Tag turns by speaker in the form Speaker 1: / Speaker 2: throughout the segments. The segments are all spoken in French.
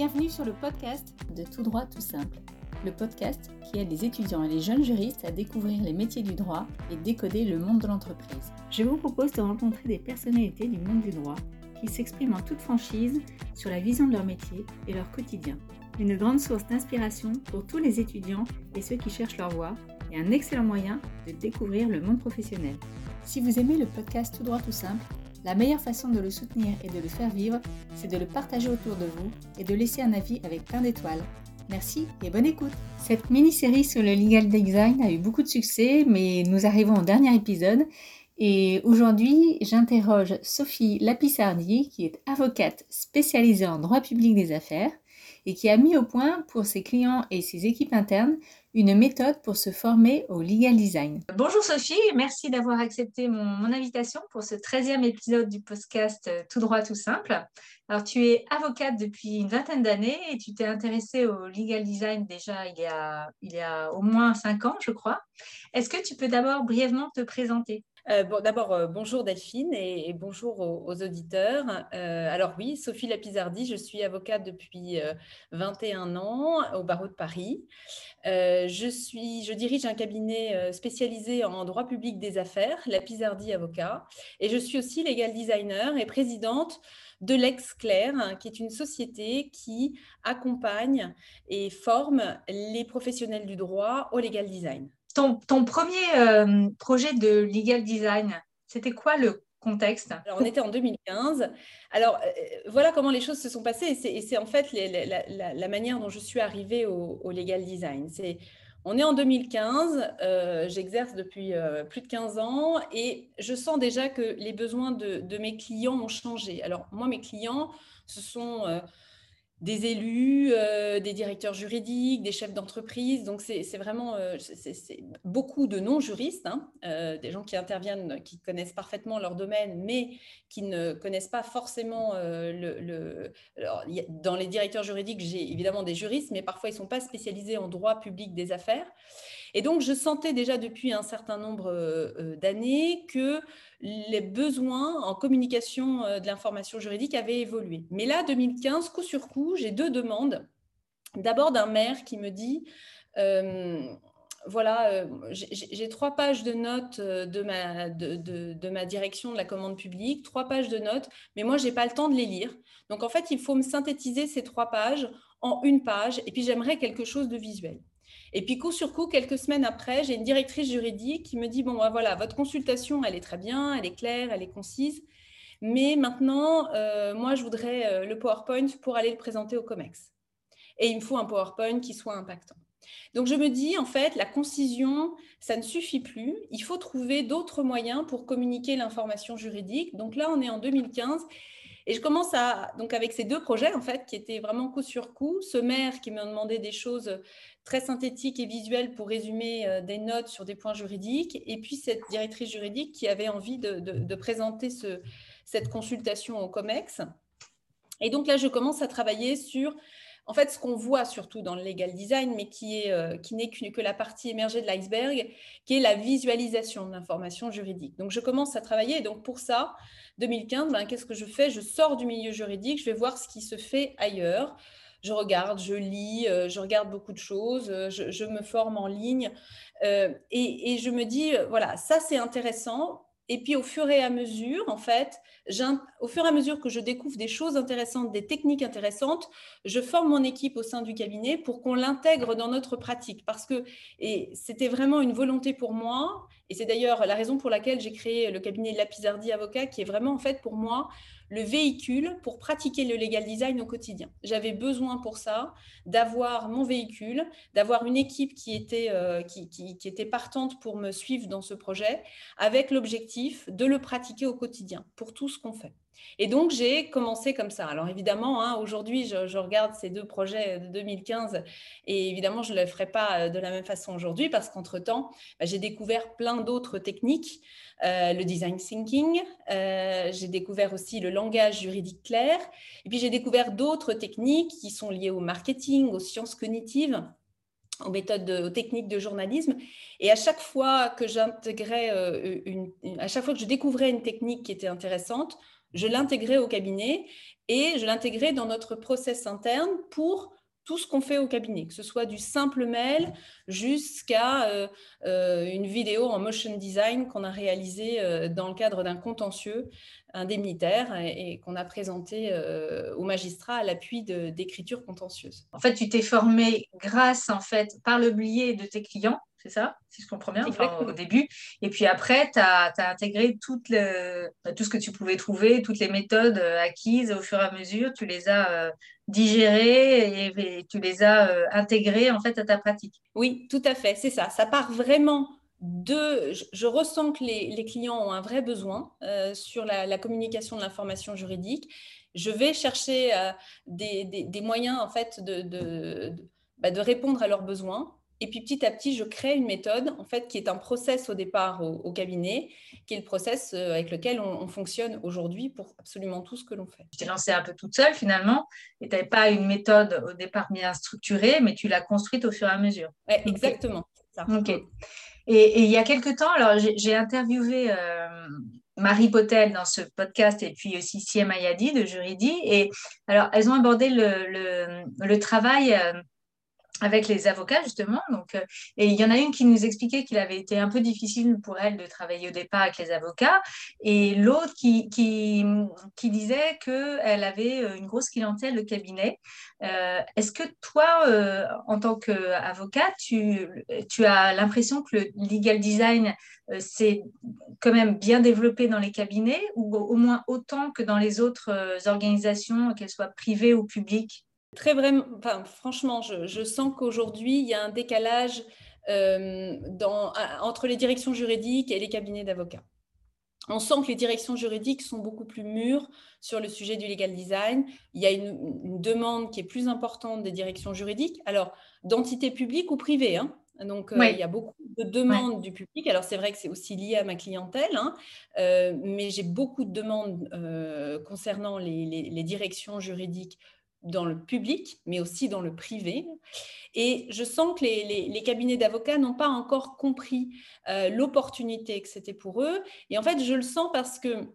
Speaker 1: Bienvenue sur le podcast de Tout droit tout simple, le podcast qui aide les étudiants et les jeunes juristes à découvrir les métiers du droit et décoder le monde de l'entreprise. Je vous propose de rencontrer des personnalités du monde du droit qui s'expriment en toute franchise sur la vision de leur métier et leur quotidien. Une grande source d'inspiration pour tous les étudiants et ceux qui cherchent leur voie et un excellent moyen de découvrir le monde professionnel. Si vous aimez le podcast Tout droit tout simple, la meilleure façon de le soutenir et de le faire vivre, c'est de le partager autour de vous et de laisser un avis avec plein d'étoiles. Merci et bonne écoute. Cette mini-série sur le legal design a eu beaucoup de succès, mais nous arrivons au dernier épisode. Et aujourd'hui, j'interroge Sophie Lapissardi, qui est avocate spécialisée en droit public des affaires et qui a mis au point pour ses clients et ses équipes internes une méthode pour se former au legal design. Bonjour Sophie, merci d'avoir accepté mon, invitation pour ce 13e épisode du podcast euh, Tout droit, tout simple. Alors tu es avocate depuis une vingtaine d'années et tu t'es intéressée au legal design déjà il y a, il y a au moins 5 ans, je crois. Est-ce que tu peux d'abord brièvement te présenter?
Speaker 2: Euh, D'abord, euh, bonjour Delphine et, bonjour aux, auditeurs. Euh, alors oui, Sophie Lapizardi, je suis avocate depuis 21 ans au barreau de Paris. je dirige un cabinet spécialisé en droit public des affaires, Lapizardi Avocat, et je suis aussi legal designer et présidente de l'Ex-Claire, hein, qui est une société qui accompagne et forme les professionnels du droit au legal design.
Speaker 1: Ton, premier euh, projet de legal design, c'était quoi le contexte?
Speaker 2: Alors, on était en 2015. Alors, euh, voilà comment les choses se sont passées. Et c'est en fait la, manière dont je suis arrivée au, legal design. C'est, on est en 2015, euh, j'exerce depuis plus de 15 ans et je sens déjà que les besoins de, mes clients ont changé. Alors, moi, mes clients, ce sont des élus, euh, des directeurs juridiques, des chefs d'entreprise. Donc, c'est vraiment euh, beaucoup de non-juristes, hein, euh, des gens qui interviennent, qui connaissent parfaitement leur domaine, mais qui ne connaissent pas forcément le... dans les directeurs juridiques, j'ai évidemment des juristes, mais parfois, ils ne sont pas spécialisés en droit public des affaires. Et donc, je sentais déjà depuis un certain nombre d'années que les besoins en communication de l'information juridique avaient évolué. Mais là, 2015, coup sur coup, j'ai deux demandes. D'abord d'un maire qui me dit, voilà, j'ai trois pages de notes de ma, de, ma, direction de la commande publique, trois pages de notes, mais moi, je n'ai pas le temps de les lire. Donc, en fait, il faut me synthétiser ces trois pages en une page, et puis j'aimerais quelque chose de visuel. Et puis, coup sur coup, quelques semaines après, j'ai une directrice juridique qui me dit, bon, bah, voilà, votre consultation, elle est très bien, elle est claire, elle est concise, mais maintenant, euh, moi, je voudrais euh, le PowerPoint pour aller le présenter au COMEX. Et il me faut un PowerPoint qui soit impactant. Donc, je me dis, en fait, la concision, ça ne suffit plus. Il faut trouver d'autres moyens pour communiquer l'information juridique. Donc là, on est en 2015 et je commence à, donc avec ces deux projets, en fait, qui étaient vraiment coup sur coup, ce maire qui m'a demandé des choses très synthétiques et visuelles pour résumer euh, des notes sur des points juridiques, et puis cette directrice juridique qui avait envie de, présenter ce, cette consultation au COMEX. Et donc là, je commence à travailler sur en fait, ce qu'on voit surtout dans le legal design, mais qui euh, n'est que la partie émergée de l'iceberg, qui est la visualisation de l'information juridique. Donc, je commence à travailler. Et donc, pour ça, 2015, ben, qu'est-ce que je fais? Je sors du milieu juridique, je vais voir ce qui se fait ailleurs. Je regarde, je lis, euh, je regarde beaucoup de choses, euh, je, me forme en ligne et, je me dis, voilà, ça c'est intéressant. Et puis au fur et à mesure, en fait, au fur et à mesure que je découvre des choses intéressantes, des techniques intéressantes, je forme mon équipe au sein du cabinet pour qu'on l'intègre dans notre pratique. Parce que c'était vraiment une volonté pour moi, et c'est d'ailleurs la raison pour laquelle j'ai créé le cabinet Lapizardi Avocat, qui est vraiment en fait pour moi le véhicule pour pratiquer le legal design au quotidien. J'avais besoin pour ça d'avoir mon véhicule, d'avoir une équipe qui était, euh, partante pour me suivre dans ce projet, avec l'objectif de le pratiquer au quotidien pour tout ce qu'on fait. Et donc, j'ai commencé comme ça. Alors, évidemment, hein, aujourd'hui, je, regarde ces deux projets de 2015 et évidemment, je ne le ferai pas de la même façon aujourd'hui parce qu'entre-temps, bah, j'ai découvert plein d'autres techniques. Euh, le design thinking, euh, j'ai découvert aussi le langage juridique clair, et puis j'ai découvert d'autres techniques qui sont liées au marketing, aux sciences cognitives, aux méthodes, aux techniques de journalisme. Et à chaque fois que j'intégrais, euh, à chaque fois que je découvrais une technique qui était intéressante, je l'intégrais au cabinet et je l'intégrais dans notre process interne pour tout ce qu'on fait au cabinet, que ce soit du simple mail jusqu'à euh, euh, une vidéo en motion design qu'on a réalisée euh, dans le cadre d'un contentieux indemnitaire et, qu'on a présenté au magistrat à l'appui d'écriture contentieuse.
Speaker 1: En fait, tu t'es formé grâce, en fait, par le biais de tes clients c'est ça, si je comprends bien, au début. Et puis après, tu as, intégré tout, le, bah, tout ce que tu pouvais trouver, toutes les méthodes euh, acquises au fur et à mesure, tu les as euh, digérées et, tu les as euh, intégrées en fait à ta pratique.
Speaker 2: Oui, tout à fait, c'est ça. Ça part vraiment de... Je, ressens que les, clients ont un vrai besoin sur la, communication de l'information juridique. Je vais chercher des, moyens en fait de, de, bah, de répondre à leurs besoins et puis petit à petit, je crée une méthode, en fait, qui est un process au départ au, cabinet, qui est le process euh, avec lequel on, fonctionne aujourd'hui pour absolument tout ce que l'on fait.
Speaker 1: Tu t'es lancée un peu toute seule finalement, et tu n'avais pas une méthode au départ bien structurée, mais tu l'as construite au fur et à mesure.
Speaker 2: exactement.
Speaker 1: Ok. Et, il y a quelques temps, alors j'ai interviewé euh, Marie Potel dans ce podcast et puis aussi Siem Ayadi de Juridi. Et alors, elles ont abordé le, le, le travail. Euh, avec les avocats justement. Donc, euh, et il y en a une qui nous expliquait qu'il avait été un peu difficile pour elle de travailler au départ avec les avocats, et l'autre qui, disait qu'elle avait euh, une grosse clientèle de cabinet. Euh, est-ce que toi, en tant qu'avocat, tu as l'impression que le legal design s'est quand même bien développé dans les cabinets, ou au moins autant que dans les autres organisations, qu'elles soient privées ou publiques?
Speaker 2: Très vraiment, enfin, franchement, je, sens qu'aujourd'hui, il y a un décalage euh, dans, entre les directions juridiques et les cabinets d'avocats. On sent que les directions juridiques sont beaucoup plus mûres sur le sujet du legal design. Il y a une, demande qui est plus importante des directions juridiques, alors d'entités publiques ou privées. Hein. Donc, euh, il y a beaucoup de demandes du public. Alors, c'est vrai que c'est aussi lié à ma clientèle, hein, euh, mais j'ai beaucoup de demandes concernant les, directions juridiques dans le public, mais aussi dans le privé. Et je sens que les, cabinets d'avocats n'ont pas encore compris euh, l'opportunité que c'était pour eux. Et en fait, je le sens parce que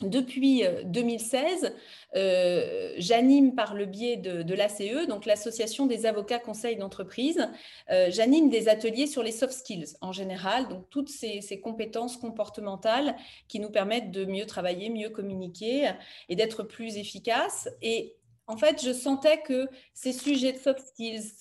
Speaker 2: depuis 2016, euh, euh, j'anime par le biais de, l'ACE, donc l'Association des avocats conseils d'entreprise, j'anime des ateliers sur les soft skills en général, donc toutes ces, ces, compétences comportementales qui nous permettent de mieux travailler, mieux communiquer et d'être plus efficaces. Et en fait, je sentais que ces sujets de soft skills,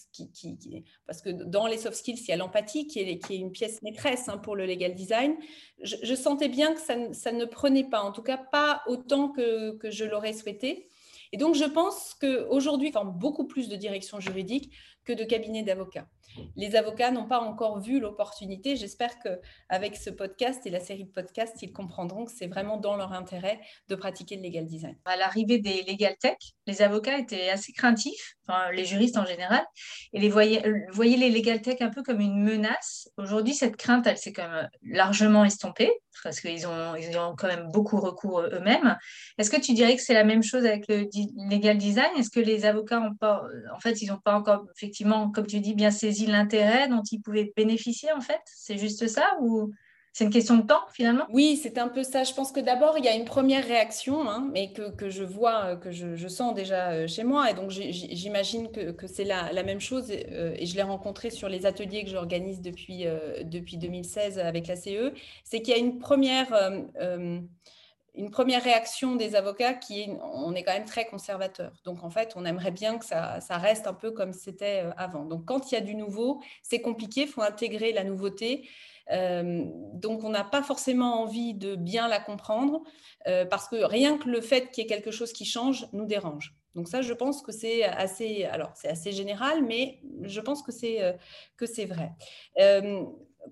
Speaker 2: parce que dans les soft skills, il y a l'empathie qui est, une pièce maîtresse hein, pour le legal design, je, sentais bien que ça, ne prenait pas, en tout cas pas autant que, que je l'aurais souhaité. Et donc, je pense qu'aujourd'hui, forme beaucoup plus de direction juridique que de cabinets d'avocats. Les avocats n'ont pas encore vu l'opportunité. J'espère qu'avec ce podcast et la série de podcasts, ils comprendront que c'est vraiment dans leur intérêt de pratiquer le legal design.
Speaker 1: À l'arrivée des legal tech, les avocats étaient assez craintifs, les juristes en général, et les voyaient, les legal tech un peu comme une menace. Aujourd'hui, cette crainte, elle s'est quand même largement estompée parce qu'ils ont, quand même beaucoup recours eux-mêmes. Est-ce que tu dirais que c'est la même chose avec le legal design? Est-ce que les avocats ont pas, en fait, ils n'ont pas encore effectivement, comme tu dis, bien saisi l'intérêt dont ils pouvaient bénéficier en fait C'est juste ça ou c'est une question de temps finalement?
Speaker 2: Oui, c'est un peu ça. Je pense que d'abord, il y a une première réaction, hein, mais que, je vois, que je, sens déjà euh, chez moi. Et donc, j'imagine que, c'est la, même chose. Euh, et je l'ai rencontré sur les ateliers que j'organise depuis, euh, depuis 2016 avec la CE. C'est qu'il y a une première une première réaction des avocats qui est on est quand même très conservateur. Donc en fait, on aimerait bien que ça, reste un peu comme c'était euh, avant. Donc quand il y a du nouveau, c'est compliqué, il faut intégrer la nouveauté. Euh, donc on n'a pas forcément envie de bien la comprendre euh, parce que rien que le fait qu'il y ait quelque chose qui change nous dérange. Donc ça, je pense que c'est assez, alors c'est assez général, mais je pense que c'est que c'est vrai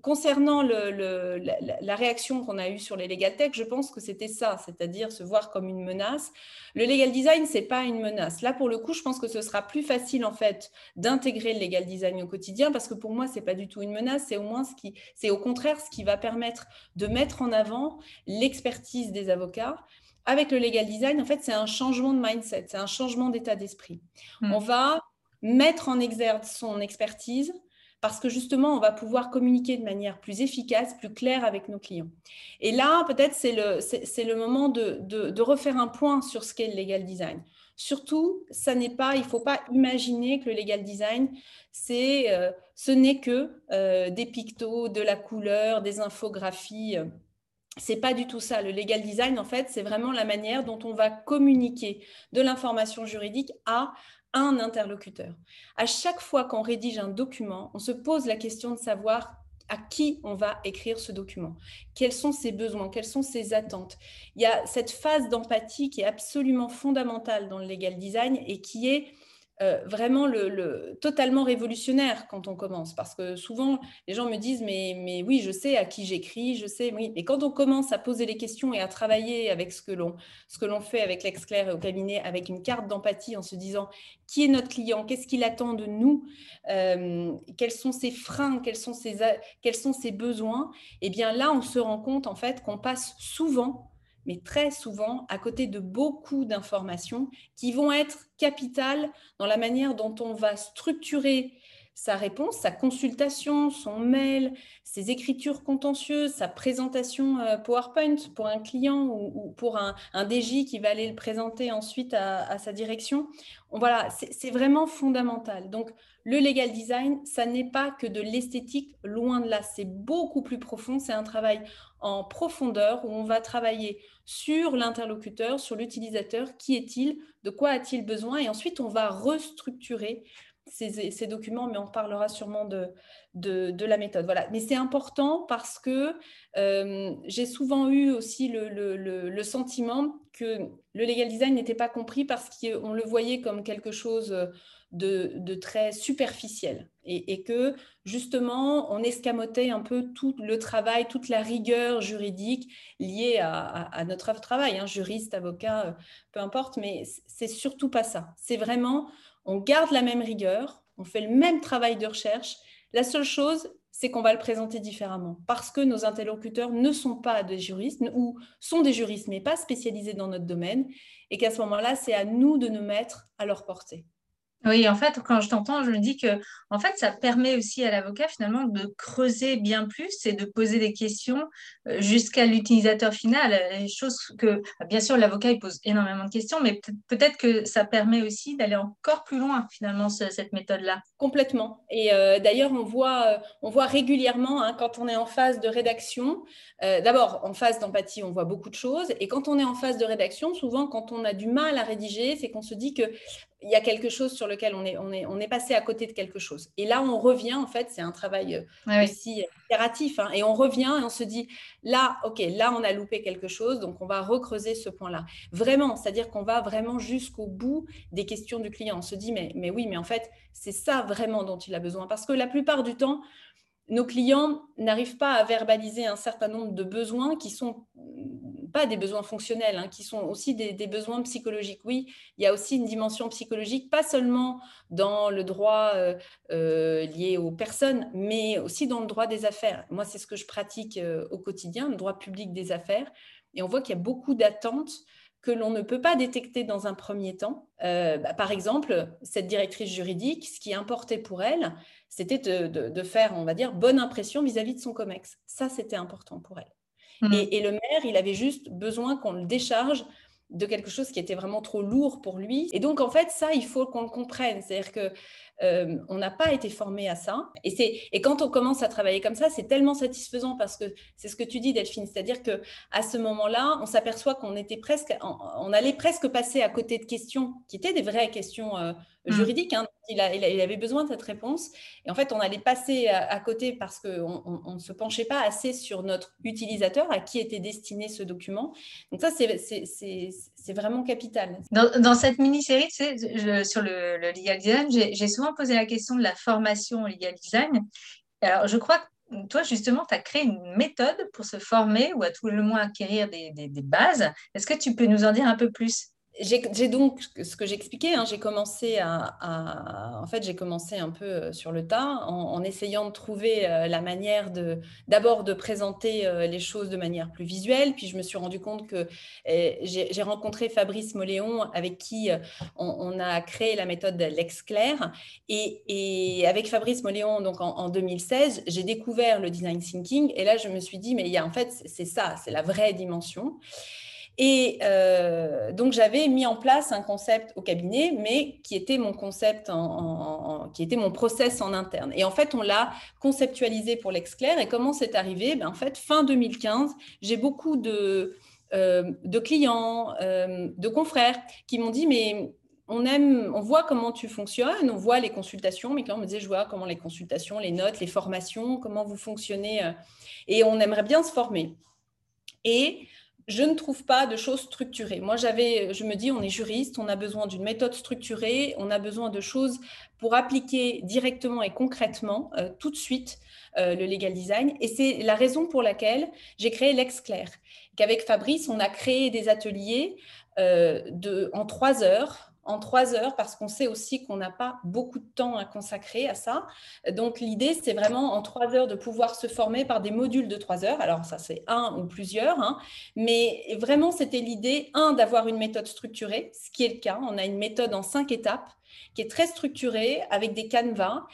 Speaker 2: concernant la, réaction qu'on a eue sur les legal tech, je pense que c'était ça, c'est-à-dire se voir comme une menace. Le legal design, c'est pas une menace. Là, pour le coup, je pense que ce sera plus facile en fait d'intégrer le legal design au quotidien parce que pour moi, c'est pas du tout une menace. C'est au moins ce qui, c'est au contraire ce qui va permettre de mettre en avant l'expertise des avocats. Avec le legal design, en fait, c'est un changement de mindset, c'est un changement d'état d'esprit. Hmm. On va mettre en exergue son expertise parce que justement, on va pouvoir communiquer de manière plus efficace, plus claire avec nos clients. Et là, peut-être, c'est le, c'est, le moment de, de, refaire un point sur ce qu'est le legal design. Surtout, ça n'est pas, il ne faut pas imaginer que le legal design, c'est, euh, ce n'est que euh, des pictos, de la couleur, des infographies. C'est pas du tout ça. Le legal design, en fait, c'est vraiment la manière dont on va communiquer de l'information juridique à un interlocuteur. À chaque fois qu'on rédige un document, on se pose la question de savoir à qui on va écrire ce document, quels sont ses besoins, quelles sont ses attentes? Il y a cette phase d'empathie qui est absolument fondamentale dans le legal design et qui est euh, vraiment le, totalement révolutionnaire quand on commence. Parce que souvent, les gens me disent, mais, oui, je sais à qui j'écris, je sais, oui. Mais quand on commence à poser les questions et à travailler avec ce que l'on, fait avec l'exclair et au cabinet, avec une carte d'empathie en se disant, qui est notre client, qu'est-ce qu'il attend de nous, euh, quels sont ses freins, quels sont ses, quels sont ses besoins, et eh bien là, on se rend compte en fait qu'on passe souvent mais très souvent à côté de beaucoup d'informations qui vont être capitales dans la manière dont on va structurer sa réponse, sa consultation, son mail, ses écritures contentieuses, sa présentation euh, PowerPoint pour un client ou, pour un, DJ qui va aller le présenter ensuite à, sa direction. voilà, c'est vraiment fondamental. Donc, le legal design, ça n'est pas que de l'esthétique, loin de là. C'est beaucoup plus profond. C'est un travail en profondeur où on va travailler sur l'interlocuteur, sur l'utilisateur, qui est-il, de quoi a-t-il besoin, et ensuite on va restructurer ces, documents, mais on parlera sûrement de, de, la méthode. Voilà. Mais c'est important parce que euh, j'ai souvent eu aussi le, le, sentiment que le legal design n'était pas compris parce qu'on le voyait comme quelque chose de, très superficiel et, que justement on escamotait un peu tout le travail, toute la rigueur juridique liée à, notre travail, hein, juriste, avocat, peu importe, mais c'est surtout pas ça. C'est vraiment, on garde la même rigueur, on fait le même travail de recherche. La seule chose, c'est qu'on va le présenter différemment parce que nos interlocuteurs ne sont pas des juristes ou sont des juristes mais pas spécialisés dans notre domaine et qu'à ce moment-là, c'est à nous de nous mettre à leur portée.
Speaker 1: Oui, en fait, quand je t'entends, je me dis que en fait, ça permet aussi à l'avocat finalement de creuser bien plus et de poser des questions euh, jusqu'à l'utilisateur final. Les choses que, bien sûr, l'avocat il pose énormément de questions, mais peut-être que ça permet aussi d'aller encore plus loin finalement cette méthode-là.
Speaker 2: Complètement. Et euh, d'ailleurs, on voit, euh, on voit régulièrement hein, quand on est en phase de rédaction. D'abord, en phase d'empathie, on voit beaucoup de choses, et quand on est en phase de rédaction, souvent, quand on a du mal à rédiger, c'est qu'on se dit que il y a quelque chose sur lequel on est, on, est, on est passé à côté de quelque chose. Et là, on revient, en fait, c'est un travail euh, aussi itératif, hein, et on revient et on se dit, là, OK, là, on a loupé quelque chose, donc on va recreuser ce point-là. Vraiment, c'est-à-dire qu'on va vraiment jusqu'au bout des questions du client. On se dit, mais, mais oui, mais en fait, c'est ça vraiment dont il a besoin. Parce que la plupart du temps, nos clients n'arrivent pas à verbaliser un certain nombre de besoins qui sont pas des besoins fonctionnels, hein, qui sont aussi des, besoins psychologiques. Oui, il y a aussi une dimension psychologique, pas seulement dans le droit euh, euh, lié aux personnes, mais aussi dans le droit des affaires. Moi, c'est ce que je pratique euh, au quotidien, le droit public des affaires. Et on voit qu'il y a beaucoup d'attentes que l'on ne peut pas détecter dans un premier temps. Bah, par exemple, cette directrice juridique, ce qui importait pour elle, c'était de, faire, on va dire, bonne impression vis-à-vis -vis de son COMEX. Ça, c'était important pour elle. Mm. Et, le maire, il avait juste besoin qu'on le décharge de quelque chose qui était vraiment trop lourd pour lui. Et donc, en fait, ça, il faut qu'on le comprenne. C'est-à-dire que euh, on n'a pas été formé à ça. Et, c'est, et quand on commence à travailler comme ça, c'est tellement satisfaisant parce que c'est ce que tu dis, Delphine. C'est-à-dire que à ce moment-là, on s'aperçoit qu'on était presque, on, allait presque passer à côté de questions qui étaient des vraies questions euh, mmh. juridiques. Hein. Il, il, avait besoin de cette réponse. Et en fait, on allait passer à, côté parce qu'on ne se penchait pas assez sur notre utilisateur, à qui était destiné ce document. Donc ça, c'est, vraiment capital.
Speaker 1: Dans, cette mini-série, tu sais, sur le, le legal design, j'ai souvent poser la question de la formation au legal design. Alors, je crois que toi, justement, tu as créé une méthode pour se former ou à tout le moins acquérir des, bases. Est-ce que tu peux nous en dire un peu plus?
Speaker 2: J'ai donc ce que j'expliquais, hein, j'ai commencé à, en fait j'ai commencé un peu euh, sur le tas en, essayant de trouver euh, la manière de d'abord de présenter euh, les choses de manière plus visuelle, puis je me suis rendu compte que eh, j'ai rencontré Fabrice Moléon avec qui on, a créé la méthode LexClair. Et, et avec Fabrice Moléon donc en, en 2016 j'ai découvert le design thinking. Et là je me suis dit mais il y a en fait c'est ça c'est la vraie dimension. Et euh, donc, j'avais mis en place un concept au cabinet, mais qui était mon concept, qui était mon process en interne. Et en fait, on l'a conceptualisé pour l'Exclair. Et comment c'est arrivé? Ben, En fait, fin 2015, j'ai beaucoup de, euh, de clients, euh, de confrères qui m'ont dit, mais on aime, on voit comment tu fonctionnes, on voit les consultations, mais quand on me disait, je vois comment les consultations, les notes, les formations, comment vous fonctionnez, et on aimerait bien se former. Et je ne trouve pas de choses structurées. Moi, j'avais, je me dis, on est juriste, on a besoin d'une méthode structurée, on a besoin de choses pour appliquer directement et concrètement, euh, tout de suite, euh, le legal design. Et c'est la raison pour laquelle j'ai créé l'Exclair, qu'avec Fabrice, on a créé des ateliers euh, de, en trois heures en trois heures parce qu'on sait aussi qu'on n'a pas beaucoup de temps à consacrer à ça. Donc l'idée, c'est vraiment en trois heures de pouvoir se former par des modules de trois heures. Alors ça, c'est un ou plusieurs, hein. mais vraiment, c'était l'idée, un, d'avoir une méthode structurée, ce qui est le cas. On a une méthode en cinq étapes qui est très structurée avec des canevas.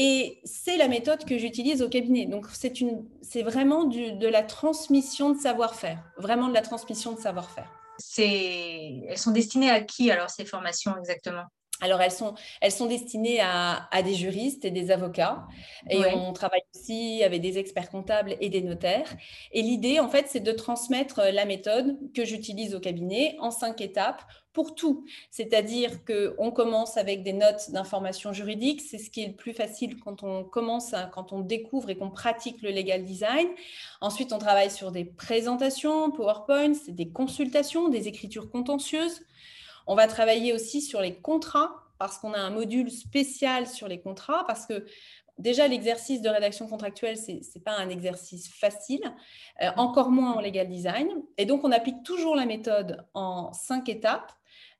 Speaker 2: Et c'est la méthode que j'utilise au cabinet. Donc, c'est vraiment de la transmission de savoir-faire, vraiment de la transmission de savoir-faire
Speaker 1: elles sont destinées à qui alors ces formations exactement?
Speaker 2: Alors, elles sont, elles sont destinées à, des juristes et des avocats. Et on travaille aussi avec des experts comptables et des notaires. Et l'idée, en fait, c'est de transmettre la méthode que j'utilise au cabinet en cinq étapes pour tout. C'est-à-dire qu'on commence avec des notes d'information juridique. C'est ce qui est le plus facile quand on commence, quand on découvre et qu'on pratique le legal design. Ensuite, on travaille sur des présentations, PowerPoint, des consultations, des écritures contentieuses. On va travailler aussi sur les contrats parce qu'on a un module spécial sur les contrats parce que déjà l'exercice de rédaction contractuelle, ce n'est pas un exercice facile, euh, encore moins en legal design. Et donc, on applique toujours la méthode en cinq étapes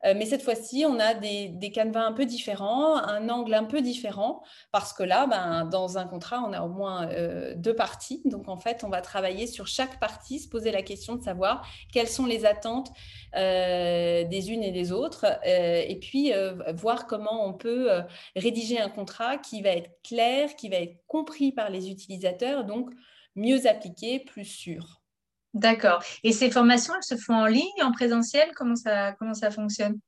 Speaker 2: euh, mais cette fois-ci, on a des, des, canevas un peu différents, un angle un peu différent, parce que là, ben, dans un contrat, on a au moins euh, deux parties. Donc, en fait, on va travailler sur chaque partie, se poser la question de savoir quelles sont les attentes euh, des unes et des autres, et puis voir comment on peut rédiger un contrat qui va être clair, qui va être compris par les utilisateurs, donc mieux appliqué, plus sûr.
Speaker 1: D'accord. Et ces formations, elles se font en ligne, en présentiel? Comment ça, comment ça fonctionne?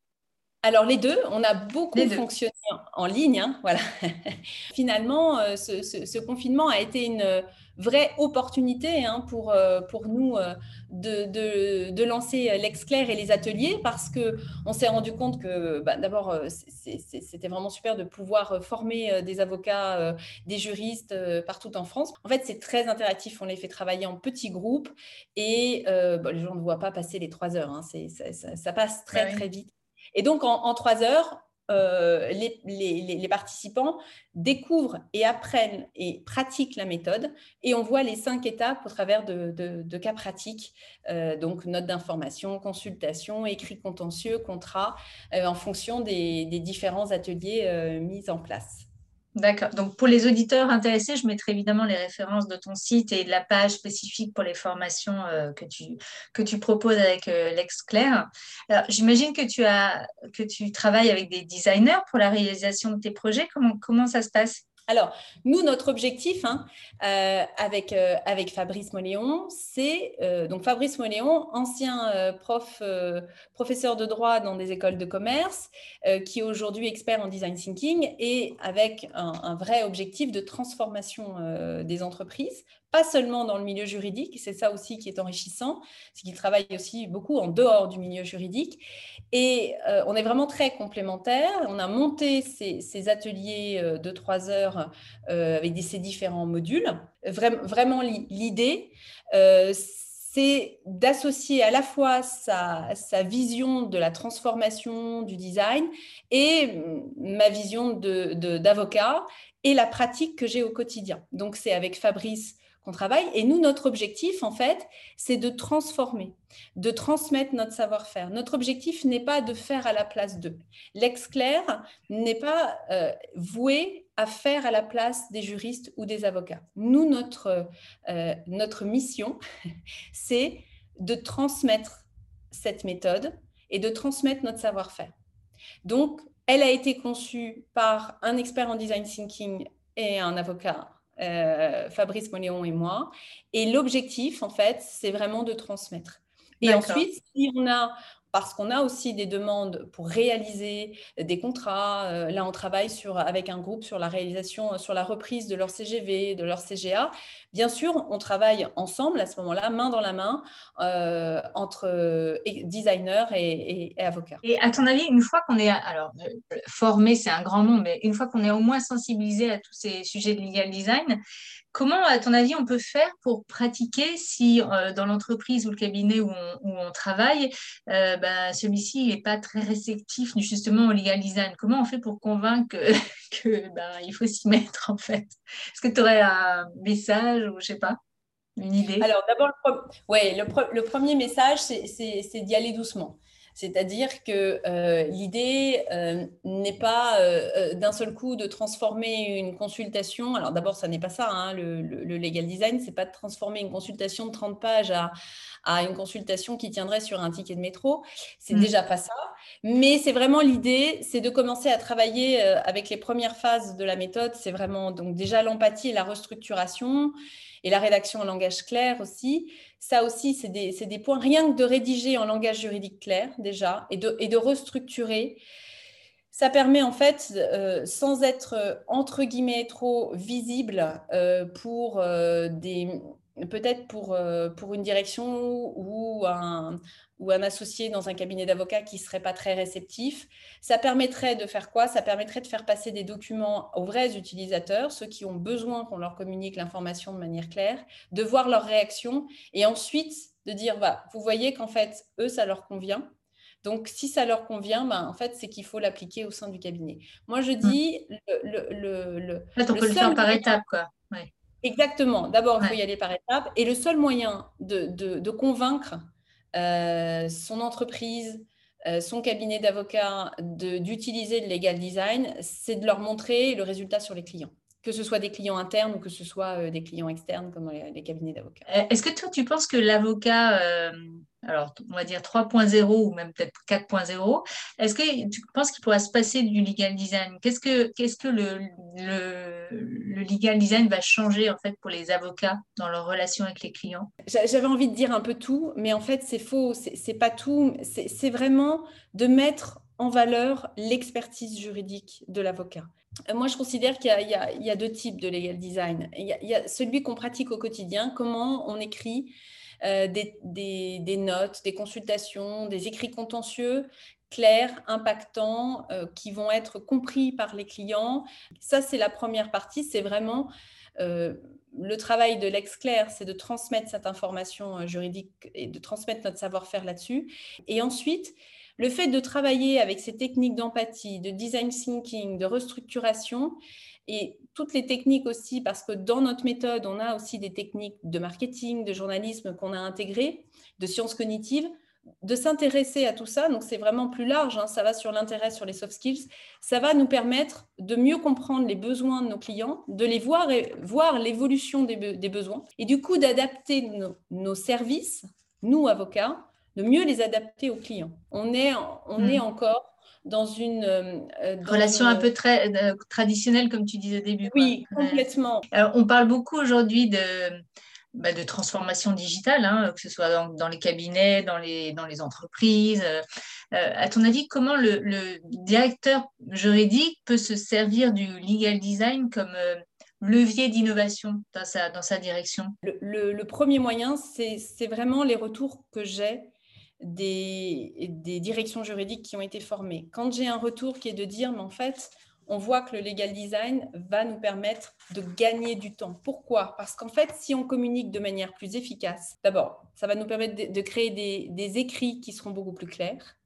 Speaker 2: Alors les deux, on a beaucoup fonctionné en, ligne. Hein, voilà. Finalement, euh, ce, confinement a été une vraie opportunité hein, pour, euh, pour nous euh, de, de, lancer l'Exclair et les ateliers parce qu'on s'est rendu compte que bah, d'abord, c'était vraiment super de pouvoir former des avocats, des juristes partout en France. En fait, c'est très interactif. On les fait travailler en petits groupes et bah, les gens ne voient pas passer les trois heures. Hein, ça, ça, passe très, très vite. Et donc, en, trois heures, euh, les, participants découvrent et apprennent et pratiquent la méthode et on voit les cinq étapes au travers de, cas pratiques, euh, donc notes d'information, consultation, écrit contentieux, contrat, euh, en fonction des, différents ateliers mis en place.
Speaker 1: D'accord. Donc, pour les auditeurs intéressés, je mettrai évidemment les références de ton site et de la page spécifique pour les formations euh, que, tu, que tu proposes avec euh, LexClair. Alors, j'imagine que tu, as, que tu travailles avec des designers pour la réalisation de tes projets. Comment, comment ça se passe?
Speaker 2: Alors, nous, notre objectif hein, euh, avec, euh, avec Fabrice Moléon, c'est euh, donc Fabrice Moléon, ancien prof, professeur de droit dans des écoles de commerce, qui est aujourd'hui expert en design thinking et avec un vrai objectif de transformation des entreprises pas seulement dans le milieu juridique, c'est ça aussi qui est enrichissant, c'est qu'il travaille aussi beaucoup en dehors du milieu juridique. Et euh, on est vraiment très complémentaires. On a monté ces, ateliers euh, de trois heures euh, avec ces différents modules. vraiment, l'idée, c'est d'associer à la fois sa, vision de la transformation du design et ma vision d'avocat de, et la pratique que j'ai au quotidien. Donc, c'est avec Fabrice qu'on. Et nous, notre objectif, en fait, c'est de transformer, de transmettre notre savoir-faire. Notre objectif n'est pas de faire à la place d'eux. L'ex-clair n'est pas euh, voué à faire à la place des juristes ou des avocats. Nous, notre, euh, notre mission, c'est de transmettre cette méthode et de transmettre notre savoir-faire. Donc, elle a été conçue par un expert en design thinking et un avocat, Fabrice Moléon et moi. Et l'objectif, en fait, c'est vraiment de transmettre. Et ensuite, si on a, parce qu'on a aussi des demandes pour réaliser des contrats. Euh, là, on travaille sur, avec un groupe sur la réalisation, euh, sur la reprise de leur CGV, de leur CGA. Bien sûr, on travaille ensemble à ce moment-là, main dans la main, euh, entre designers et, et, avocats.
Speaker 1: Et à ton avis, une fois qu'on est, alors formé, c'est un grand mot, mais une fois qu'on est au moins sensibilisé à tous ces sujets de legal design, Comment, à ton avis, on peut faire pour pratiquer si euh, dans l'entreprise ou le cabinet où on, travaille, euh, ben, celui-ci n'est pas très réceptif justement au legal design? Comment on fait pour convaincre que, ben, il faut s'y mettre en fait? Est-ce que tu aurais un message ou je sais pas une idée?
Speaker 2: Alors d'abord, ouais, le, premier message, c'est d'y aller doucement. C'est-à-dire que euh, l'idée euh, n'est pas euh, d'un seul coup de transformer une consultation. Alors d'abord, ça n'est pas ça, hein, le, legal design, c'est pas de transformer une consultation de 30 pages à, une consultation qui tiendrait sur un ticket de métro. C'est mm. déjà pas ça. Mais c'est vraiment l'idée, c'est de commencer à travailler avec les premières phases de la méthode. C'est vraiment donc déjà l'empathie et la restructuration et la rédaction en langage clair aussi. Ça aussi, c'est des, des, points, rien que de rédiger en langage juridique clair déjà et de, et de restructurer. Ça permet en fait, euh, sans être euh, entre guillemets trop visible euh, pour des, peut-être pour, pour une direction ou un, ou un associé dans un cabinet d'avocats qui ne serait pas très réceptif. Ça permettrait de faire quoi? Ça permettrait de faire passer des documents aux vrais utilisateurs, ceux qui ont besoin qu'on leur communique l'information de manière claire, de voir leur réaction et ensuite de dire, bah, vous voyez qu'en fait, eux, ça leur convient. Donc, si ça leur convient, ben, en fait, c'est qu'il faut l'appliquer au sein du cabinet. Moi, je mmh. dis, le, le, le,
Speaker 1: on peut le faire par étapes, quoi.
Speaker 2: Exactement. D'abord, il faut y aller par étapes. Et le seul moyen de, de convaincre, euh, son entreprise, euh, son cabinet d'avocats d'utiliser le legal design, c'est de leur montrer le résultat sur les clients que ce soit des clients internes ou que ce soit euh, des clients externes comme les, cabinets d'avocats.
Speaker 1: Est-ce que toi, tu penses que l'avocat, alors on va dire 3.0 ou même peut-être 4.0, est-ce que tu penses qu'il pourra se passer du legal design? Qu'est-ce que, qu'est-ce que le, le, le, legal design va changer en fait pour les avocats dans leur relation avec les clients?
Speaker 2: J'avais envie de dire un peu tout, mais en fait c'est faux, c'est pas tout, c'est vraiment de mettre en valeur l'expertise juridique de l'avocat. Moi, je considère qu'il y, y, a deux types de legal design. Il a, il y a celui qu'on pratique au quotidien, comment on écrit euh, des, notes, des consultations, des écrits contentieux clairs, impactants, euh, qui vont être compris par les clients. Ça, c'est la première partie. C'est vraiment le travail de l'ex-clair, c'est de transmettre cette information juridique et de transmettre notre savoir-faire là-dessus. Et ensuite, le fait de travailler avec ces techniques d'empathie, de design thinking, de restructuration, et toutes les techniques aussi, parce que dans notre méthode, on a aussi des techniques de marketing, de journalisme qu'on a intégrées, de sciences cognitives, de s'intéresser à tout ça. Donc c'est vraiment plus large, hein, ça va sur l'intérêt, sur les soft skills. Ça va nous permettre de mieux comprendre les besoins de nos clients, de les voir et voir l'évolution des, besoins, et du coup d'adapter nos services, nous avocats, de mieux les adapter aux clients. On est, on est hmm. encore dans une
Speaker 1: euh, relation un peu très euh, traditionnelle, comme tu disais au début.
Speaker 2: Oui, complètement.
Speaker 1: Alors, on parle beaucoup aujourd'hui de, bah, de transformation digitale, hein, que ce soit dans, les cabinets, dans les, dans les entreprises. Euh, à ton avis, comment le, le, directeur juridique peut se servir du legal design comme levier d'innovation dans sa, dans sa direction?
Speaker 2: Le, le premier moyen, c'est vraiment les retours que j'ai des, directions juridiques qui ont été formées. Quand j'ai un retour qui est de dire, mais en fait, on voit que le legal design va nous permettre de gagner du temps. Pourquoi? Parce qu'en fait, si on communique de manière plus efficace, d'abord, ça va nous permettre de, créer des, écrits qui seront beaucoup plus clairs.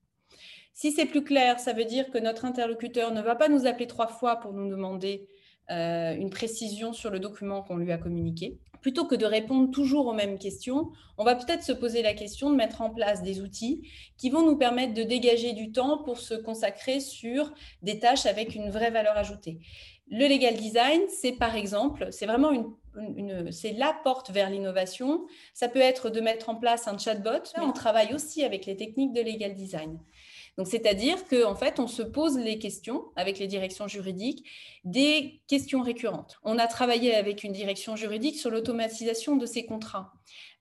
Speaker 2: Si c'est plus clair, ça veut dire que notre interlocuteur ne va pas nous appeler trois fois pour nous demander une précision sur le document qu'on lui a communiqué. Plutôt que de répondre toujours aux mêmes questions, on va peut-être se poser la question de mettre en place des outils qui vont nous permettre de dégager du temps pour se consacrer sur des tâches avec une vraie valeur ajoutée. Le legal design, c'est par exemple, c'est vraiment une, c'est la porte vers l'innovation. Ça peut être de mettre en place un chatbot, mais on travaille aussi avec les techniques de legal design. Donc, c'est-à-dire qu'en fait, on se pose les questions avec les directions juridiques, des questions récurrentes. On a travaillé avec une direction juridique sur l'automatisation de ces contrats.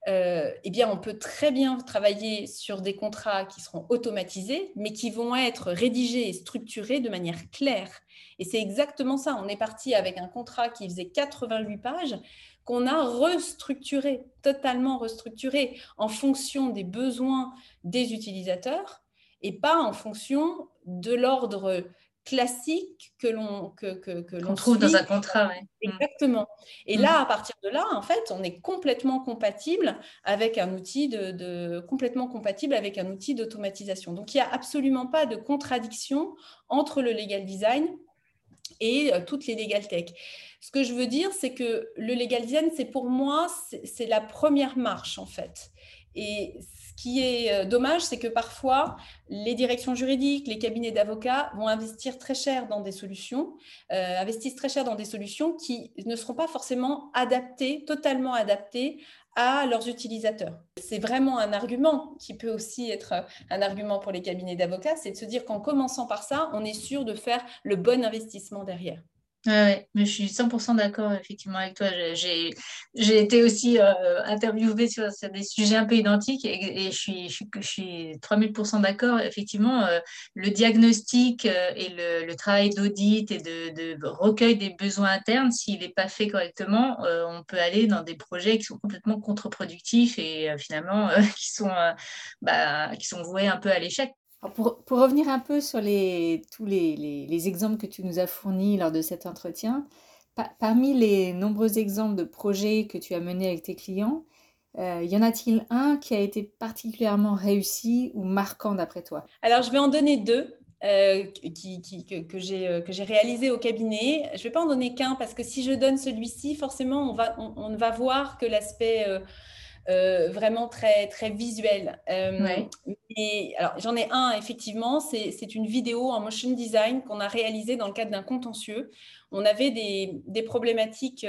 Speaker 2: Euh, eh bien, on peut très bien travailler sur des contrats qui seront automatisés, mais qui vont être rédigés et structurés de manière claire. Et c'est exactement ça. On est parti avec un contrat qui faisait 88 pages qu'on a restructuré, totalement restructuré en fonction des besoins des utilisateurs et pas en fonction de l'ordre classique que l'on que, que,
Speaker 1: l'on trouve dans un contrat. Mm.
Speaker 2: Exactement. Et là, mm. à partir de là, en fait, on est complètement compatible avec un outil de, complètement compatible avec un outil d'automatisation. Donc, il n'y a absolument pas de contradiction entre le legal design et euh, toutes les legal tech. Ce que je veux dire, c'est que le legal design, c'est pour moi, c'est la première marche en fait. Et qui est euh, dommage, c'est que parfois, les directions juridiques, les cabinets d'avocats vont investir très cher dans des solutions, euh, investissent très cher dans des solutions qui ne seront pas forcément adaptées, totalement adaptées à leurs utilisateurs. C'est vraiment un argument qui peut aussi être un argument pour les cabinets d'avocats, c'est de se dire qu'en commençant par ça, on est sûr de faire le bon investissement derrière.
Speaker 1: Oui, mais je suis 100% d'accord effectivement avec toi. J'ai, été aussi euh, interviewée sur, des sujets un peu identiques et, je, suis, je, suis, je suis 3000% d'accord. Effectivement, euh, le diagnostic euh, et le, travail d'audit et de, de, recueil des besoins internes, s'il n'est pas fait correctement, on peut aller dans des projets qui sont complètement contre-productifs et finalement qui, sont, bah, qui sont voués un peu à l'échec. Pour, revenir un peu sur tous les, exemples que tu nous as fournis lors de cet entretien, parmi les nombreux exemples de projets que tu as menés avec tes clients, euh, y en a-t-il un qui a été particulièrement réussi ou marquant d'après toi?
Speaker 2: Alors, je vais en donner deux. Euh, que, j'ai euh, réalisé au cabinet. Je ne vais pas en donner qu'un parce que si je donne celui-ci, forcément, on va, on, va voir que l'aspect vraiment très, très visuel. Euh, alors, j'en ai un, effectivement, c'est une vidéo en motion design qu'on a réalisée dans le cadre d'un contentieux. On avait des, des problématiques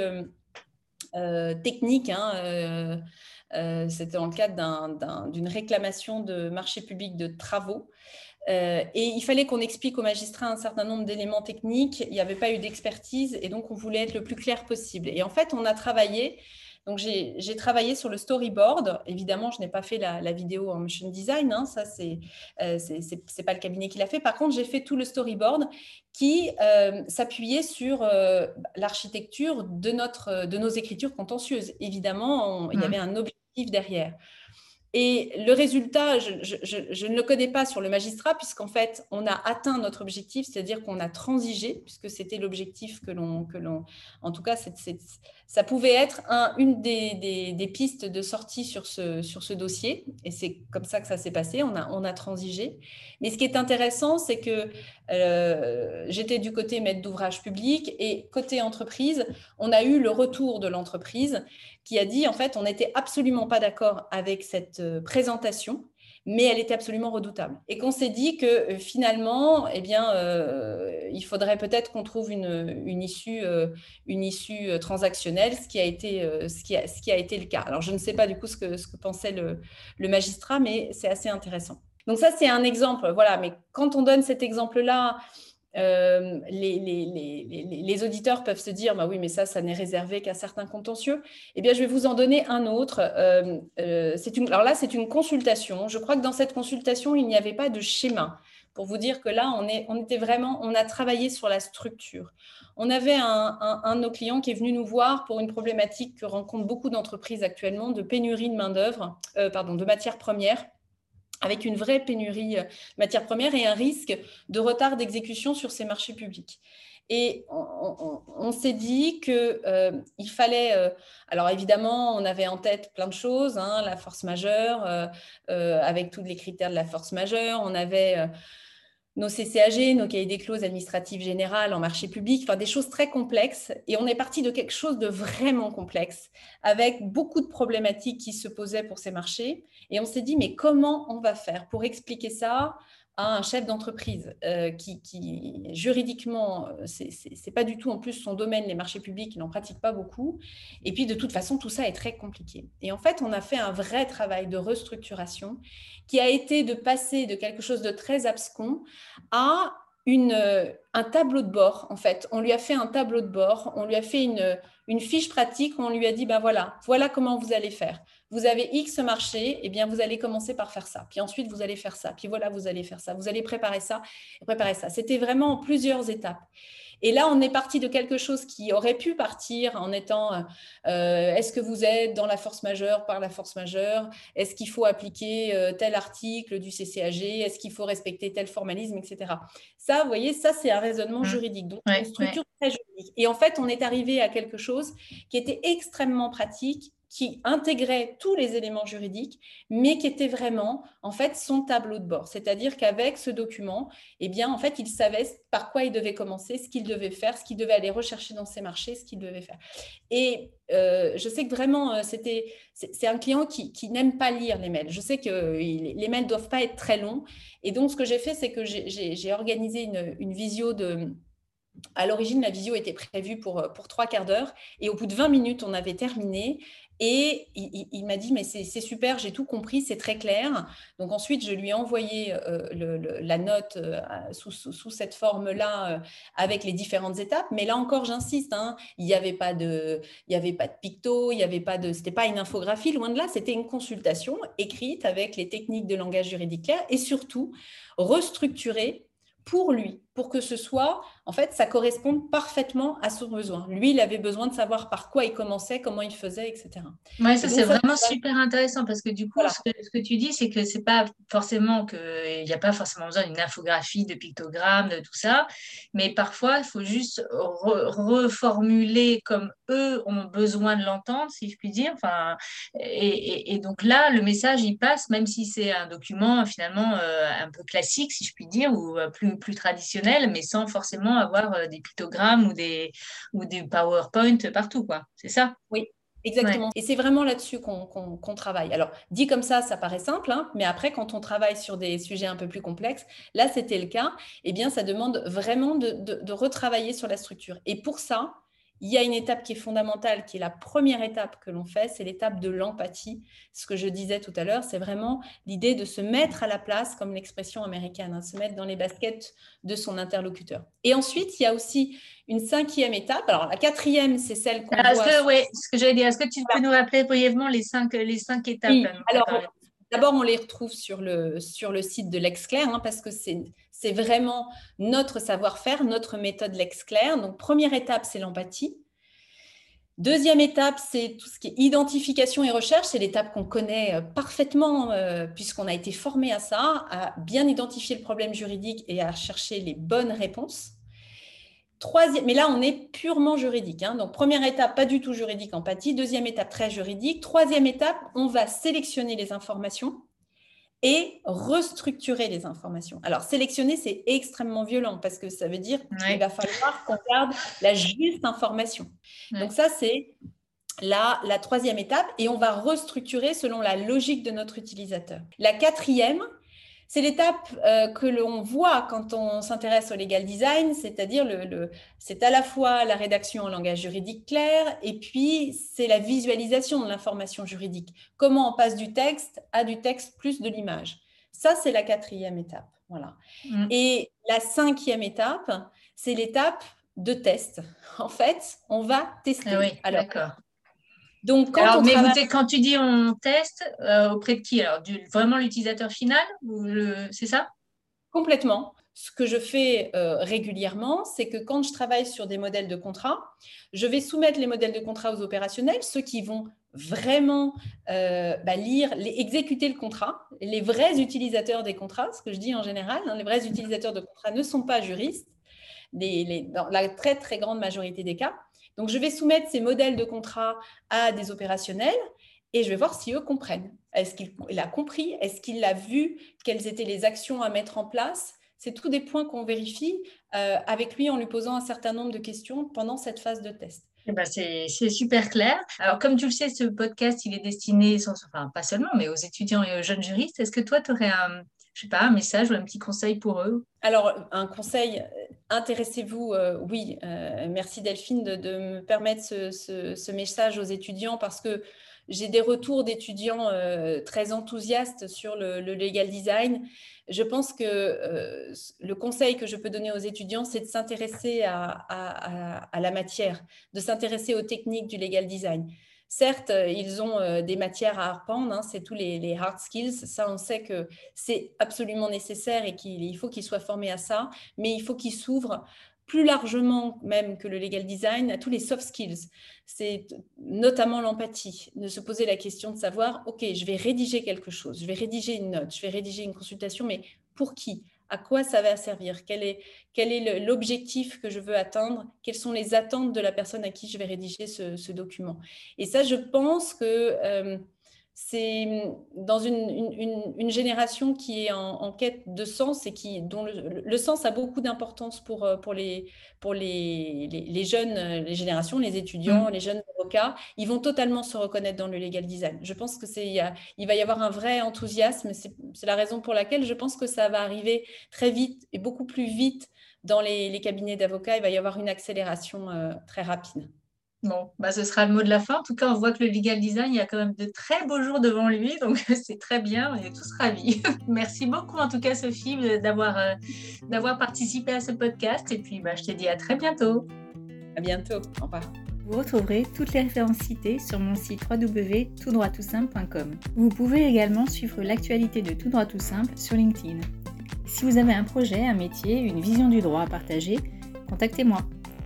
Speaker 2: euh, techniques. Hein, c'était dans le cadre d'une réclamation de marché public de travaux. et il fallait qu'on explique aux magistrats un certain nombre d'éléments techniques. Il n'y avait pas eu d'expertise et donc on voulait être le plus clair possible. Et en fait, on a travaillé donc, j'ai travaillé sur le storyboard. Évidemment, je n'ai pas fait la, vidéo en motion design. Hein. ça, c'est euh, c'est pas le cabinet qui l'a fait. Par contre, j'ai fait tout le storyboard qui euh, s'appuyait sur euh, l'architecture de, notre, de nos écritures contentieuses. Évidemment, il y mmh. avait un objectif derrière. Et le résultat, je, ne le connais pas sur le magistrat, puisqu'en fait, on a atteint notre objectif, c'est-à-dire qu'on a transigé, puisque c'était l'objectif que l'on, en tout cas, ça pouvait être un, une des, pistes de sortie sur ce, sur ce dossier. Et c'est comme ça que ça s'est passé. On a, on a transigé. Mais ce qui est intéressant, c'est que euh, j'étais du côté maître d'ouvrage public et côté entreprise, on a eu le retour de l'entreprise qui a dit en fait on n'était absolument pas d'accord avec cette euh, présentation mais elle était absolument redoutable. Et qu'on s'est dit que euh, finalement, eh bien, il faudrait peut-être qu'on trouve une, issue, transactionnelle, ce qui, a été, le cas. Alors, je ne sais pas du coup ce que, pensait le magistrat, mais c'est assez intéressant. Donc ça, c'est un exemple. Voilà, mais quand on donne cet exemple-là, euh, les, auditeurs peuvent se dire, bah oui, mais ça, ça n'est réservé qu'à certains contentieux. Eh bien, je vais vous en donner un autre. Euh, euh, alors là, c'est une consultation. Je crois que dans cette consultation, il n'y avait pas de schéma. Pour vous dire que là, on, était vraiment, on a travaillé sur la structure. On avait un, un, de nos clients qui est venu nous voir pour une problématique que rencontrent beaucoup d'entreprises actuellement de pénurie de main-d'œuvre, pardon, de matières premières avec une vraie pénurie euh, matières premières et un risque de retard d'exécution sur ces marchés publics. Et on, s'est dit qu'il euh, fallait, euh, alors évidemment, on avait en tête plein de choses, hein, la force majeure, avec tous les critères de la force majeure, on avait nos CCAG, nos cahiers des clauses administratives générales en marché public, enfin des choses très complexes. Et on est parti de quelque chose de vraiment complexe, avec beaucoup de problématiques qui se posaient pour ces marchés. Et on s'est dit, mais comment on va faire pour expliquer ça à un chef d'entreprise euh, qui, juridiquement, euh, c'est pas du tout en plus son domaine, les marchés publics, il n'en pratique pas beaucoup. Et puis de toute façon, tout ça est très compliqué. Et en fait, on a fait un vrai travail de restructuration qui a été de passer de quelque chose de très abscon à une, euh, un tableau de bord, en fait. On lui a fait un tableau de bord, on lui a fait une, une fiche pratique, on lui a dit, ben voilà, voilà comment vous allez faire vous avez X marché, eh bien, vous allez commencer par faire ça. Puis ensuite, vous allez faire ça. Puis voilà, vous allez faire ça. Vous allez préparer ça et préparer ça. C'était vraiment plusieurs étapes. Et là, on est parti de quelque chose qui aurait pu partir en étant euh, euh, est-ce que vous êtes dans la force majeure par la force majeure? Est-ce qu'il faut appliquer euh, tel article du CCAG Est-ce qu'il faut respecter tel formalisme, etc. Ça, vous voyez, ça, c'est un raisonnement mmh. juridique. Donc, une structure très juridique. Et en fait, on est arrivé à quelque chose qui était extrêmement pratique qui intégrait tous les éléments juridiques, mais qui était vraiment en fait son tableau de bord. C'est-à-dire qu'avec ce document, eh bien en fait, il savait par quoi il devait commencer, ce qu'il devait faire, ce qu'il devait aller rechercher dans ses marchés, ce qu'il devait faire. Et euh, je sais que vraiment, euh, c'était c'est un client qui, n'aime pas lire les mails. Je sais que les mails doivent pas être très longs. Et donc, ce que j'ai fait, c'est que j'ai organisé une, une visio de à l'origine, la visio était prévue pour, pour trois quarts d'heure et au bout de 20 minutes, on avait terminé et il, m'a dit, mais c'est super, j'ai tout compris, c'est très clair. Donc ensuite, je lui ai envoyé euh, la note euh, sous, cette forme-là, euh, avec les différentes étapes. Mais là encore, j'insiste, hein, il n'y avait pas de, avait pas de picto, il y avait pas de, pas une infographie, loin de là, c'était une consultation écrite avec les techniques de langage juridique et surtout restructurée pour lui, pour que ce soit, en fait, ça corresponde parfaitement à son besoin. Lui, il avait besoin de savoir par quoi il commençait, comment il faisait, etc.
Speaker 3: Oui, ça, c'est vraiment super intéressant parce que du coup, ce, que, tu dis, c'est que c'est pas forcément qu'il n'y a pas forcément besoin d'une infographie, de pictogrammes, de tout ça, mais parfois, il faut juste reformuler comme eux ont besoin de l'entendre, si je puis dire. Enfin, et, donc là, le message, il passe, même si c'est un document finalement euh, un peu classique, si je puis dire, ou euh, plus, plus traditionnel, mais sans forcément avoir euh, des pictogrammes ou des, ou des PowerPoint partout, quoi. C'est ça?
Speaker 2: Oui, Exactement. Et c'est vraiment là-dessus qu'on travaille. Alors, dit comme ça, ça paraît simple, hein, mais après, quand on travaille sur des sujets un peu plus complexes, là, c'était le cas, eh bien, ça demande vraiment de, de, retravailler sur la structure. Et pour ça, il y a une étape qui est fondamentale, qui est la première étape que l'on fait, c'est l'étape de l'empathie. Ce que je disais tout à l'heure, c'est vraiment l'idée de se mettre à la place, comme l'expression américaine, hein, se mettre dans les baskets de son interlocuteur. Et ensuite, il y a aussi une cinquième étape. Alors, la quatrième, c'est celle qu'on
Speaker 3: voit... Oui, ce que j'allais dire, est-ce que tu peux nous rappeler brièvement les cinq, les cinq étapes
Speaker 2: Alors, d'abord, on les retrouve sur le, site de l'Exclair, hein, parce que c'est c'est vraiment notre savoir-faire, notre méthode LexClair. Donc, première étape, c'est l'empathie. Deuxième étape, c'est tout ce qui est identification et recherche. C'est l'étape qu'on connaît euh, parfaitement euh, puisqu'on a été formé à ça, à bien identifier le problème juridique et à chercher les bonnes réponses. Troisième, mais là, on est purement juridique. Hein. Donc, première étape, pas du tout juridique, empathie. Deuxième étape, très juridique. Troisième étape, on va sélectionner les informations et restructurer les informations. Alors, sélectionner, c'est extrêmement violent parce que ça veut dire qu'il va falloir qu'on garde la juste information. Donc, ça, c'est la, la troisième étape et on va restructurer selon la logique de notre utilisateur. La quatrième, c'est l'étape euh, que l'on voit quand on s'intéresse au legal design, c'est-à-dire le, c'est à la fois la rédaction en langage juridique clair et puis c'est la visualisation de l'information juridique. Comment on passe du texte à du texte plus de l'image. Ça, c'est la quatrième étape. Voilà. Mm. Et la cinquième étape, c'est l'étape de test. En fait, on va tester.
Speaker 3: Ah oui, d'accord. Donc, quand, mais quand tu dis on teste, euh, auprès de qui? Alors, du, vraiment l'utilisateur final C'est ça?
Speaker 2: Complètement. Ce que je fais euh, régulièrement, c'est que quand je travaille sur des modèles de contrat, je vais soumettre les modèles de contrat aux opérationnels, ceux qui vont vraiment euh, bah, lire, les, exécuter le contrat. Les vrais utilisateurs des contrats, ce que je dis en général, hein, les vrais utilisateurs de contrats ne sont pas juristes, dans la très très grande majorité des cas. Donc, je vais soumettre ces modèles de contrat à des opérationnels et je vais voir si eux comprennent. Est-ce qu'il a compris? Est-ce qu'il a vu Quelles étaient les actions à mettre en place? C'est tous des points qu'on vérifie avec lui en lui posant un certain nombre de questions pendant cette phase de test.
Speaker 3: Eh ben c'est super clair. Alors, comme tu le sais, ce podcast, il est destiné, enfin, pas seulement, mais aux étudiants et aux jeunes juristes. Est-ce que toi, tu aurais un, je sais pas, un message ou un petit conseil pour eux
Speaker 2: Alors, un conseil, intéressez-vous, euh, oui. Euh, merci Delphine de, me permettre ce, message aux étudiants parce que j'ai des retours d'étudiants euh, très enthousiastes sur le, legal design. Je pense que le conseil que je peux donner aux étudiants, c'est de s'intéresser à, la matière, de s'intéresser aux techniques du legal design. Certes, euh, ils ont euh, des matières à apprendre, hein, c'est tous les, hard skills, ça on sait que c'est absolument nécessaire et qu'il faut qu'ils soient formés à ça, mais il faut qu'ils s'ouvrent plus largement même que le legal design à tous les soft skills. C'est notamment l'empathie, de se poser la question de savoir, OK, je vais rédiger quelque chose, je vais rédiger une note, je vais rédiger une consultation, mais pour qui? À quoi ça va servir? Quel est, l'objectif que je veux atteindre? Quelles sont les attentes de la personne à qui je vais rédiger ce, document? Et ça, je pense que euh, c'est dans une, génération qui est en, quête de sens et qui, dont le, sens a beaucoup d'importance pour, euh, pour, les, pour les, les, jeunes, les générations, les étudiants, mmh. les jeunes avocats, ils vont totalement se reconnaître dans le legal design. Je pense que c'est, il va y avoir un vrai enthousiasme. C'est la raison pour laquelle je pense que ça va arriver très vite et beaucoup plus vite dans les, cabinets d'avocats. Il va y avoir une accélération euh, très rapide.
Speaker 3: Bon, bah, ce sera le mot de la fin. En tout cas, on voit que le legal design, il y a quand même de très beaux jours devant lui, donc c'est très bien, on est tous ravis. Merci beaucoup en tout cas, Sophie, d'avoir euh, d'avoir participé à ce podcast. Et puis, bah, je te dis à très bientôt.
Speaker 2: À bientôt. Au revoir.
Speaker 1: Vous retrouverez toutes les références citées sur mon site www.toutdroittoutsimple.com. Vous pouvez également suivre l'actualité de Tout droit tout simple sur LinkedIn. Si vous avez un projet, un métier, une vision du droit à partager, contactez-moi.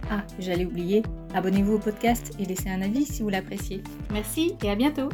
Speaker 1: Ah, j'allais oublier, abonnez-vous au podcast et laissez un avis si vous l'appréciez. Merci et à bientôt